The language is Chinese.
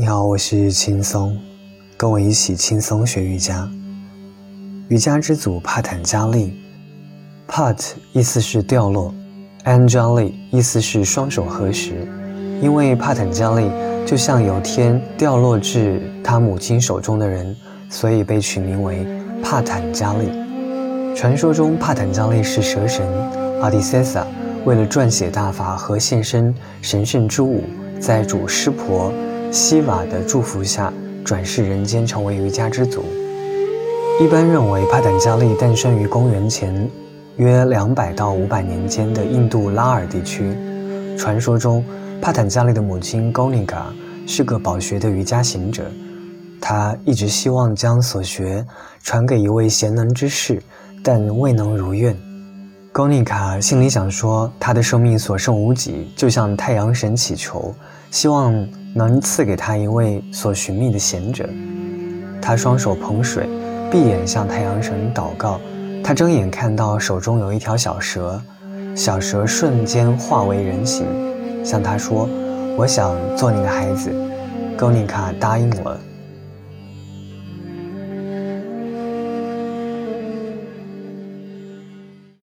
你好，我是轻松，跟我一起轻松学瑜伽。瑜伽之祖帕坦加利，Pat 意思是掉落，Anjali 意思是双手合十。因为帕坦加利就像有天掉落至他母亲手中的人，所以被取名为帕坦加利。传说中，帕坦加利是蛇神阿迪塞萨为了撰写大法和献身神圣之舞，在主湿婆西瓦的祝福下转世人间，成为瑜伽之祖。一般认为，帕坦加利诞生于公元前约两百到五百年间的印度拉尔地区。传说中，帕坦加利的母亲高尼卡是个饱学的瑜伽行者，他一直希望将所学传给一位贤能之士，但未能如愿。高尼卡心里想说，他的生命所剩无几，就向太阳神祈求，希望能赐给他一位所寻觅的贤者。他双手捧水。闭眼向太阳神祷告，他睁眼看到手中有一条小蛇，小蛇瞬间化为人形，向他说：“我想做你的孩子。”高尼卡答应了，